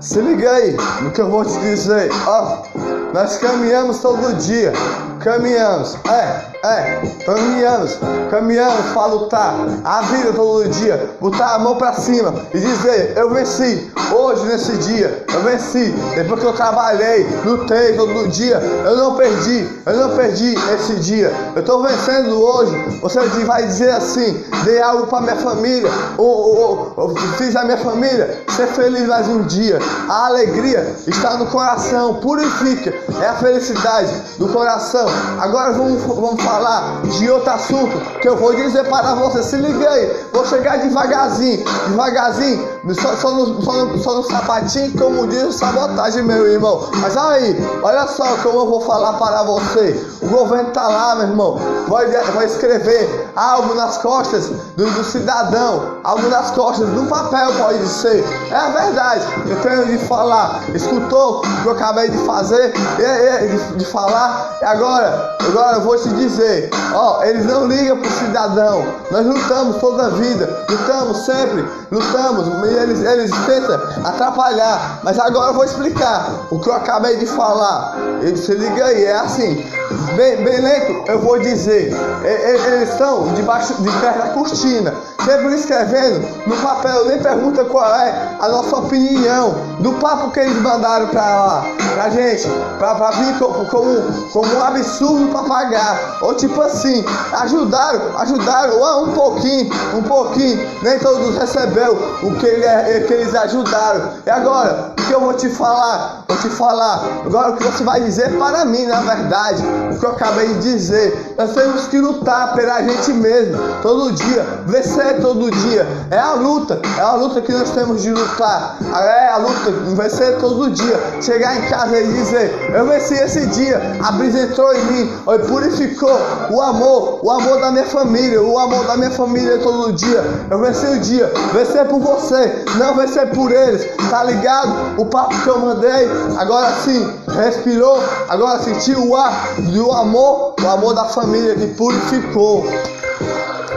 Se liga aí no que eu vou te dizer. Ó, nós caminhamos todo dia. Caminhamos, é, é, caminhamos, caminhamos para lutar a vida todo dia, botar a mão para cima e dizer: Eu venci hoje nesse dia, eu venci. Depois que eu trabalhei, lutei todo dia, eu não perdi, eu não perdi esse dia, eu estou vencendo hoje. Você vai dizer assim: Dei algo para minha família, ou, ou, ou, fiz a minha família ser feliz mais um dia. A alegria está no coração, purifica, é a felicidade do coração. Agora vamos, vamos falar de outro assunto que eu vou dizer para você. Se liga aí, vou chegar devagarzinho, devagarzinho, só, só, no, só, no, só no sapatinho, como diz sabotagem, meu irmão. Mas aí, olha só como eu vou falar para você. O governo tá lá, meu irmão, vai, vai escrever algo nas costas do, do cidadão, algo nas costas, no papel pode ser. É a verdade, eu tenho de falar. Escutou o que eu acabei de fazer, de, de falar, e agora, agora eu vou te dizer, ó, eles não ligam pro cidadão. Nós lutamos toda a vida, lutamos sempre, lutamos, e eles, eles tentam atrapalhar. Mas agora eu vou explicar o que eu acabei de falar. Ele se liga aí, é assim. Bem, bem lento, eu vou dizer. Eles estão debaixo de perto da cortina, sempre escrevendo no papel, nem pergunta qual é a nossa opinião do papo que eles mandaram pra lá, pra gente, pra, pra vir como, como, como um absurdo pra pagar. Ou tipo assim, ajudaram, ajudaram um pouquinho, um pouquinho, nem todos recebeu o que, ele, que eles ajudaram. E agora, o que eu vou te falar? Vou te falar agora o que você vai dizer para mim, na verdade, o que eu acabei de dizer. Nós temos que lutar pela gente mesmo, todo dia, vencer todo dia. É a luta, é a luta que nós temos de lutar. É a luta, vencer todo dia. Chegar em casa e dizer: Eu venci esse dia, a brisa entrou em mim, purificou o amor, o amor da minha família, o amor da minha família todo dia. Eu venci o dia, vencer por você, não vencer por eles, tá ligado? O papo que eu mandei, agora sim, respirou, agora sentiu o ar do amor, o amor da família que purificou.